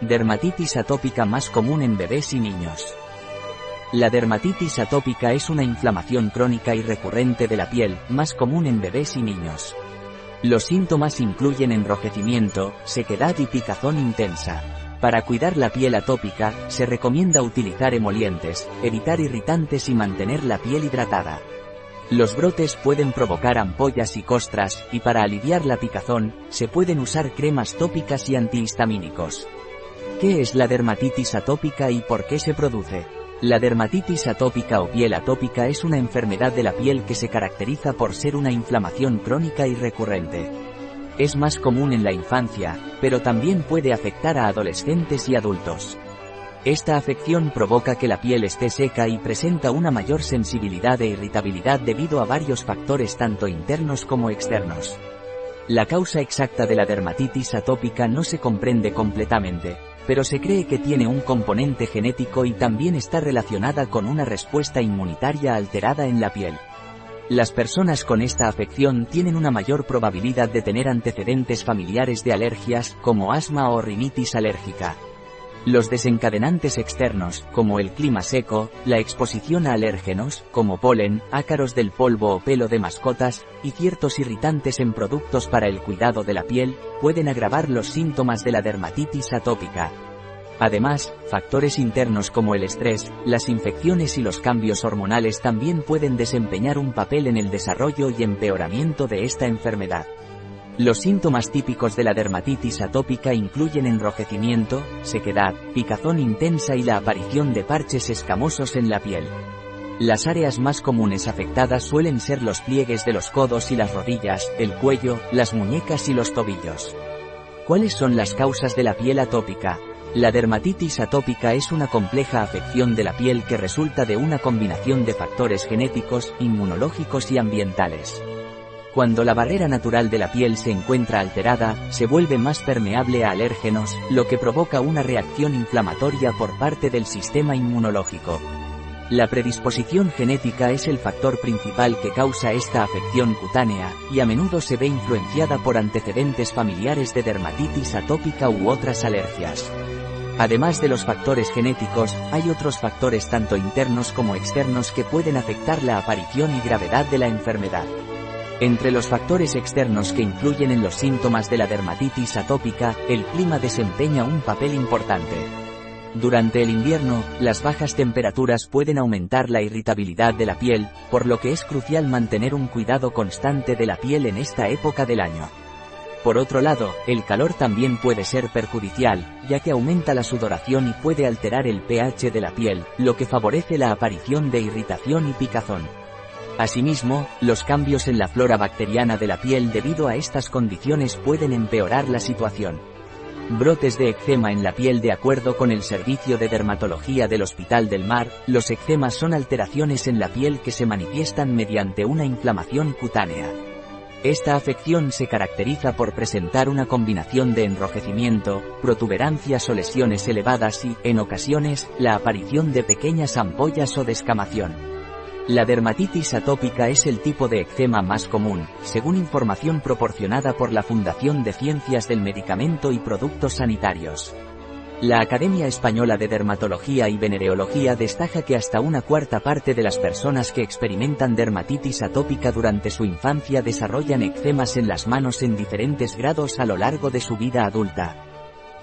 Dermatitis atópica más común en bebés y niños. La dermatitis atópica es una inflamación crónica y recurrente de la piel, más común en bebés y niños. Los síntomas incluyen enrojecimiento, sequedad y picazón intensa. Para cuidar la piel atópica, se recomienda utilizar emolientes, evitar irritantes y mantener la piel hidratada. Los brotes pueden provocar ampollas y costras, y para aliviar la picazón, se pueden usar cremas tópicas y antihistamínicos. ¿Qué es la dermatitis atópica y por qué se produce? La dermatitis atópica o piel atópica es una enfermedad de la piel que se caracteriza por ser una inflamación crónica y recurrente. Es más común en la infancia, pero también puede afectar a adolescentes y adultos. Esta afección provoca que la piel esté seca y presenta una mayor sensibilidad e irritabilidad debido a varios factores tanto internos como externos. La causa exacta de la dermatitis atópica no se comprende completamente, pero se cree que tiene un componente genético y también está relacionada con una respuesta inmunitaria alterada en la piel. Las personas con esta afección tienen una mayor probabilidad de tener antecedentes familiares de alergias, como asma o rinitis alérgica. Los desencadenantes externos, como el clima seco, la exposición a alérgenos, como polen, ácaros del polvo o pelo de mascotas, y ciertos irritantes en productos para el cuidado de la piel, pueden agravar los síntomas de la dermatitis atópica. Además, factores internos como el estrés, las infecciones y los cambios hormonales también pueden desempeñar un papel en el desarrollo y empeoramiento de esta enfermedad. Los síntomas típicos de la dermatitis atópica incluyen enrojecimiento, sequedad, picazón intensa y la aparición de parches escamosos en la piel. Las áreas más comunes afectadas suelen ser los pliegues de los codos y las rodillas, el cuello, las muñecas y los tobillos. ¿Cuáles son las causas de la piel atópica? La dermatitis atópica es una compleja afección de la piel que resulta de una combinación de factores genéticos, inmunológicos y ambientales. Cuando la barrera natural de la piel se encuentra alterada, se vuelve más permeable a alérgenos, lo que provoca una reacción inflamatoria por parte del sistema inmunológico. La predisposición genética es el factor principal que causa esta afección cutánea, y a menudo se ve influenciada por antecedentes familiares de dermatitis atópica u otras alergias. Además de los factores genéticos, hay otros factores tanto internos como externos que pueden afectar la aparición y gravedad de la enfermedad. Entre los factores externos que influyen en los síntomas de la dermatitis atópica, el clima desempeña un papel importante. Durante el invierno, las bajas temperaturas pueden aumentar la irritabilidad de la piel, por lo que es crucial mantener un cuidado constante de la piel en esta época del año. Por otro lado, el calor también puede ser perjudicial, ya que aumenta la sudoración y puede alterar el pH de la piel, lo que favorece la aparición de irritación y picazón. Asimismo, los cambios en la flora bacteriana de la piel debido a estas condiciones pueden empeorar la situación. Brotes de eczema en la piel De acuerdo con el Servicio de Dermatología del Hospital del Mar, los eczemas son alteraciones en la piel que se manifiestan mediante una inflamación cutánea. Esta afección se caracteriza por presentar una combinación de enrojecimiento, protuberancias o lesiones elevadas y, en ocasiones, la aparición de pequeñas ampollas o descamación. La dermatitis atópica es el tipo de eczema más común, según información proporcionada por la Fundación de Ciencias del Medicamento y Productos Sanitarios. La Academia Española de Dermatología y Venereología destaca que hasta una cuarta parte de las personas que experimentan dermatitis atópica durante su infancia desarrollan eczemas en las manos en diferentes grados a lo largo de su vida adulta.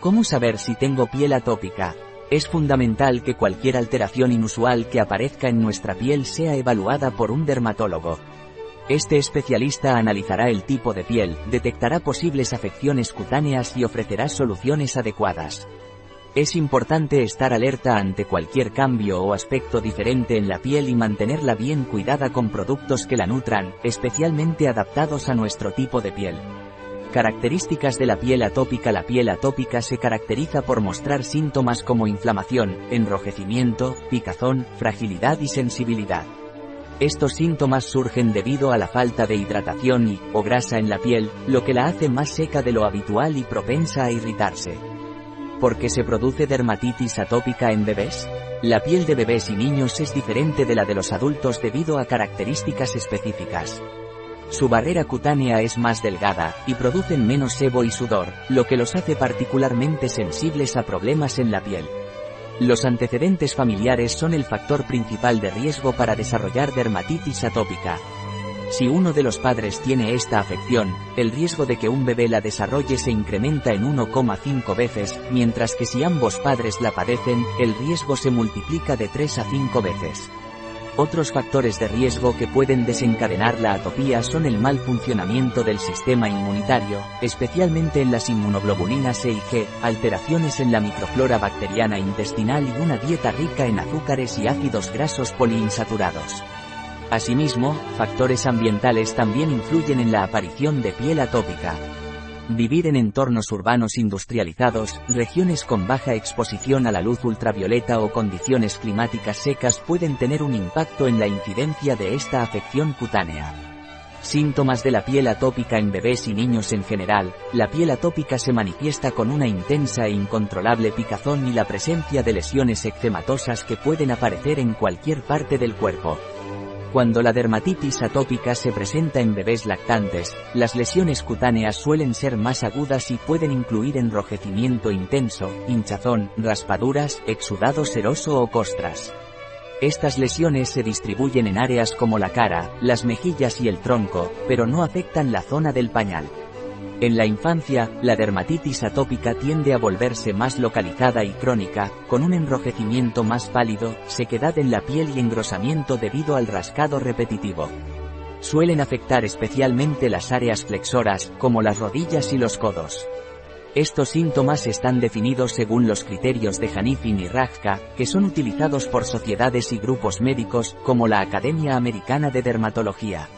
¿Cómo saber si tengo piel atópica? Es fundamental que cualquier alteración inusual que aparezca en nuestra piel sea evaluada por un dermatólogo. Este especialista analizará el tipo de piel, detectará posibles afecciones cutáneas y ofrecerá soluciones adecuadas. Es importante estar alerta ante cualquier cambio o aspecto diferente en la piel y mantenerla bien cuidada con productos que la nutran, especialmente adaptados a nuestro tipo de piel. Características de la piel atópica La piel atópica se caracteriza por mostrar síntomas como inflamación, enrojecimiento, picazón, fragilidad y sensibilidad. Estos síntomas surgen debido a la falta de hidratación y, o grasa en la piel, lo que la hace más seca de lo habitual y propensa a irritarse. ¿Por qué se produce dermatitis atópica en bebés? La piel de bebés y niños es diferente de la de los adultos debido a características específicas. Su barrera cutánea es más delgada, y producen menos sebo y sudor, lo que los hace particularmente sensibles a problemas en la piel. Los antecedentes familiares son el factor principal de riesgo para desarrollar dermatitis atópica. Si uno de los padres tiene esta afección, el riesgo de que un bebé la desarrolle se incrementa en 1,5 veces, mientras que si ambos padres la padecen, el riesgo se multiplica de 3 a 5 veces. Otros factores de riesgo que pueden desencadenar la atopía son el mal funcionamiento del sistema inmunitario, especialmente en las inmunoglobulinas E y G, alteraciones en la microflora bacteriana intestinal y una dieta rica en azúcares y ácidos grasos poliinsaturados. Asimismo, factores ambientales también influyen en la aparición de piel atópica. Vivir en entornos urbanos industrializados, regiones con baja exposición a la luz ultravioleta o condiciones climáticas secas pueden tener un impacto en la incidencia de esta afección cutánea. Síntomas de la piel atópica en bebés y niños en general, la piel atópica se manifiesta con una intensa e incontrolable picazón y la presencia de lesiones eczematosas que pueden aparecer en cualquier parte del cuerpo. Cuando la dermatitis atópica se presenta en bebés lactantes, las lesiones cutáneas suelen ser más agudas y pueden incluir enrojecimiento intenso, hinchazón, raspaduras, exudado seroso o costras. Estas lesiones se distribuyen en áreas como la cara, las mejillas y el tronco, pero no afectan la zona del pañal. En la infancia, la dermatitis atópica tiende a volverse más localizada y crónica, con un enrojecimiento más pálido, sequedad en la piel y engrosamiento debido al rascado repetitivo. Suelen afectar especialmente las áreas flexoras, como las rodillas y los codos. Estos síntomas están definidos según los criterios de Hanifin y Rajka, que son utilizados por sociedades y grupos médicos, como la Academia Americana de Dermatología.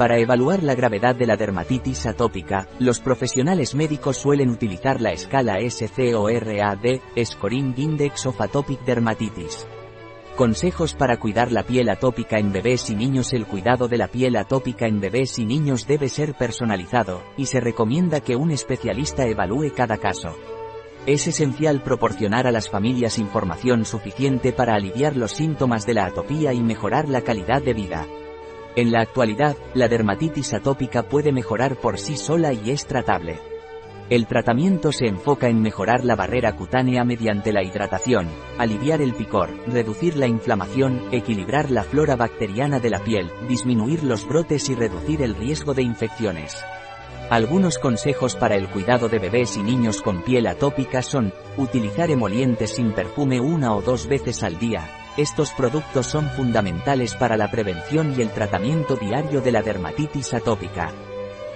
Para evaluar la gravedad de la dermatitis atópica, los profesionales médicos suelen utilizar la escala SCORAD, Scoring Index of Atopic Dermatitis. Consejos para cuidar la piel atópica en bebés y niños El cuidado de la piel atópica en bebés y niños debe ser personalizado, y se recomienda que un especialista evalúe cada caso. Es esencial proporcionar a las familias información suficiente para aliviar los síntomas de la atopía y mejorar la calidad de vida. En la actualidad, la dermatitis atópica puede mejorar por sí sola y es tratable. El tratamiento se enfoca en mejorar la barrera cutánea mediante la hidratación, aliviar el picor, reducir la inflamación, equilibrar la flora bacteriana de la piel, disminuir los brotes y reducir el riesgo de infecciones. Algunos consejos para el cuidado de bebés y niños con piel atópica son, utilizar emolientes sin perfume una o dos veces al día, estos productos son fundamentales para la prevención y el tratamiento diario de la dermatitis atópica.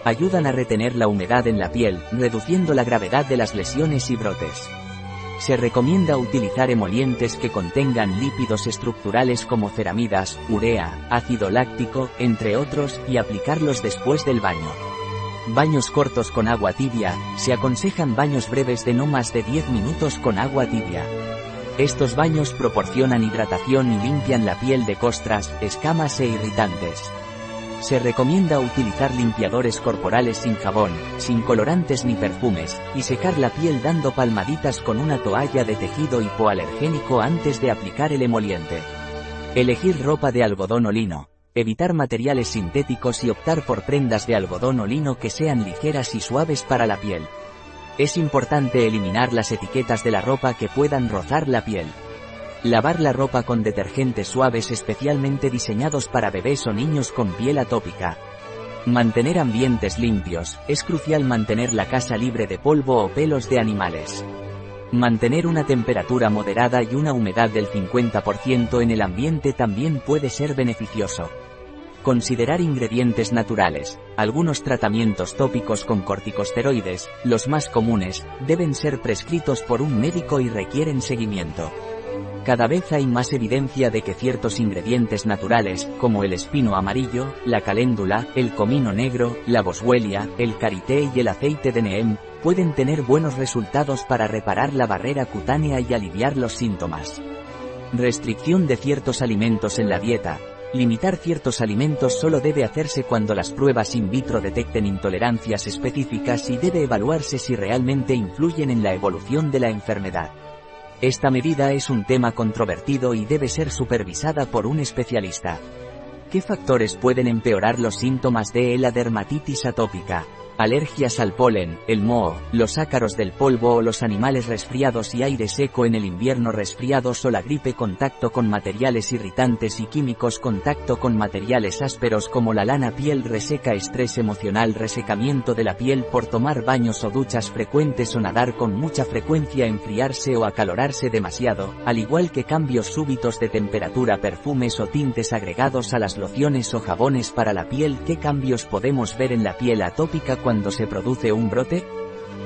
Ayudan a retener la humedad en la piel, reduciendo la gravedad de las lesiones y brotes. Se recomienda utilizar emolientes que contengan lípidos estructurales como ceramidas, urea, ácido láctico, entre otros, y aplicarlos después del baño. Baños cortos con agua tibia, se aconsejan baños breves de no más de 10 minutos con agua tibia. Estos baños proporcionan hidratación y limpian la piel de costras, escamas e irritantes. Se recomienda utilizar limpiadores corporales sin jabón, sin colorantes ni perfumes, y secar la piel dando palmaditas con una toalla de tejido hipoalergénico antes de aplicar el emoliente. Elegir ropa de algodón o lino. Evitar materiales sintéticos y optar por prendas de algodón o lino que sean ligeras y suaves para la piel. Es importante eliminar las etiquetas de la ropa que puedan rozar la piel. Lavar la ropa con detergentes suaves especialmente diseñados para bebés o niños con piel atópica. Mantener ambientes limpios, es crucial mantener la casa libre de polvo o pelos de animales. Mantener una temperatura moderada y una humedad del 50% en el ambiente también puede ser beneficioso. Considerar ingredientes naturales. Algunos tratamientos tópicos con corticosteroides, los más comunes, deben ser prescritos por un médico y requieren seguimiento. Cada vez hay más evidencia de que ciertos ingredientes naturales, como el espino amarillo, la caléndula, el comino negro, la boswellia, el karité y el aceite de neem, pueden tener buenos resultados para reparar la barrera cutánea y aliviar los síntomas. Restricción de ciertos alimentos en la dieta, Limitar ciertos alimentos solo debe hacerse cuando las pruebas in vitro detecten intolerancias específicas y debe evaluarse si realmente influyen en la evolución de la enfermedad. Esta medida es un tema controvertido y debe ser supervisada por un especialista. ¿Qué factores pueden empeorar los síntomas de la dermatitis atópica? Alergias al polen, el moho, los ácaros del polvo o los animales resfriados y aire seco en el invierno resfriados o la gripe contacto con materiales irritantes y químicos contacto con materiales ásperos como la lana piel reseca estrés emocional resecamiento de la piel por tomar baños o duchas frecuentes o nadar con mucha frecuencia enfriarse o acalorarse demasiado, al igual que cambios súbitos de temperatura perfumes o tintes agregados a las lociones o jabones para la piel ¿Qué cambios podemos ver en la piel atópica cuando se produce un brote?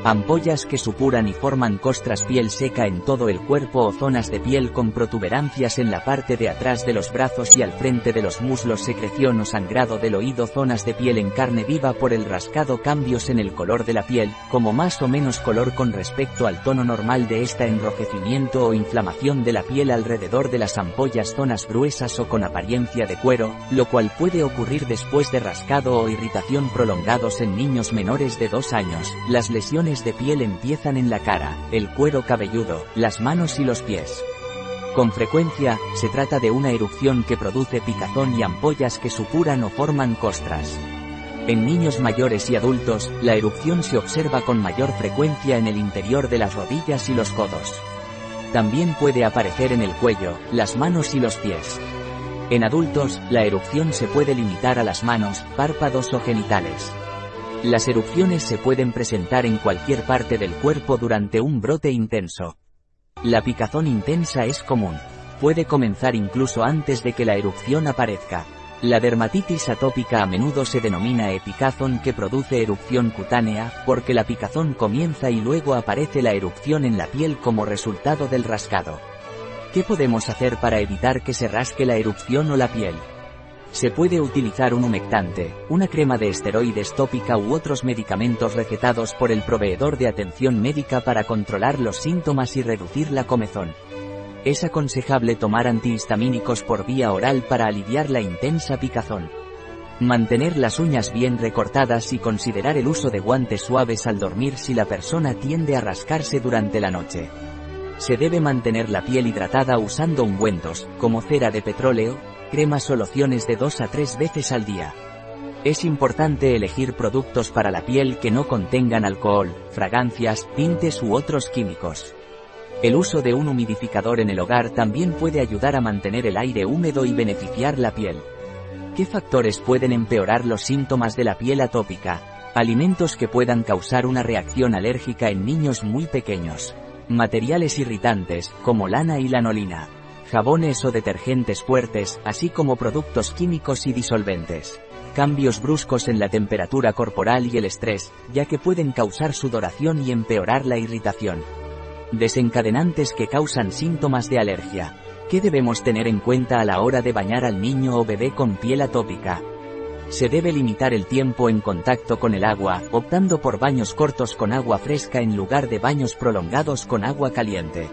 Ampollas que supuran y forman costras piel seca en todo el cuerpo o zonas de piel con protuberancias en la parte de atrás de los brazos y al frente de los muslos secreción o sangrado del oído zonas de piel en carne viva por el rascado cambios en el color de la piel, como más o menos color con respecto al tono normal de esta enrojecimiento o inflamación de la piel alrededor de las ampollas zonas gruesas o con apariencia de cuero, lo cual puede ocurrir después de rascado o irritación prolongados en niños menores de 2 años. Las lesiones de piel empiezan en la cara, el cuero cabelludo, las manos y los pies. Con frecuencia, se trata de una erupción que produce picazón y ampollas que supuran o forman costras. En niños mayores y adultos, la erupción se observa con mayor frecuencia en el interior de las rodillas y los codos. También puede aparecer en el cuello, las manos y los pies. En adultos, la erupción se puede limitar a las manos, párpados o genitales. Las erupciones se pueden presentar en cualquier parte del cuerpo durante un brote intenso. La picazón intensa es común. Puede comenzar incluso antes de que la erupción aparezca. La dermatitis atópica a menudo se denomina epicazón que produce erupción cutánea, porque la picazón comienza y luego aparece la erupción en la piel como resultado del rascado. ¿Qué podemos hacer para evitar que se rasque la erupción o la piel? Se puede utilizar un humectante, una crema de esteroides tópica u otros medicamentos recetados por el proveedor de atención médica para controlar los síntomas y reducir la comezón. Es aconsejable tomar antihistamínicos por vía oral para aliviar la intensa picazón. Mantener las uñas bien recortadas y considerar el uso de guantes suaves al dormir si la persona tiende a rascarse durante la noche. Se debe mantener la piel hidratada usando ungüentos, como cera de petróleo, cremas o lociones de 2 a 3 veces al día. Es importante elegir productos para la piel que no contengan alcohol, fragancias, tintes u otros químicos. El uso de un humidificador en el hogar también puede ayudar a mantener el aire húmedo y beneficiar la piel. ¿Qué factores pueden empeorar los síntomas de la piel atópica? Alimentos que puedan causar una reacción alérgica en niños muy pequeños. Materiales irritantes, como lana y lanolina jabones o detergentes fuertes, así como productos químicos y disolventes. Cambios bruscos en la temperatura corporal y el estrés, ya que pueden causar sudoración y empeorar la irritación. Desencadenantes que causan síntomas de alergia. ¿Qué debemos tener en cuenta a la hora de bañar al niño o bebé con piel atópica? Se debe limitar el tiempo en contacto con el agua, optando por baños cortos con agua fresca en lugar de baños prolongados con agua caliente.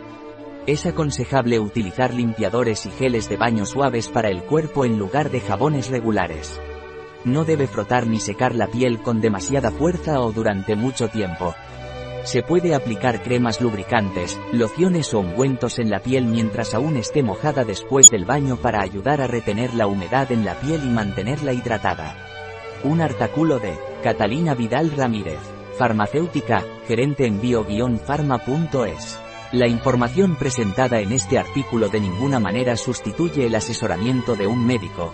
Es aconsejable utilizar limpiadores y geles de baño suaves para el cuerpo en lugar de jabones regulares. No debe frotar ni secar la piel con demasiada fuerza o durante mucho tiempo. Se puede aplicar cremas lubricantes, lociones o ungüentos en la piel mientras aún esté mojada después del baño para ayudar a retener la humedad en la piel y mantenerla hidratada. Un artículo de Catalina Vidal Ramírez, farmacéutica, gerente en bio-pharma.es. La información presentada en este artículo de ninguna manera sustituye el asesoramiento de un médico.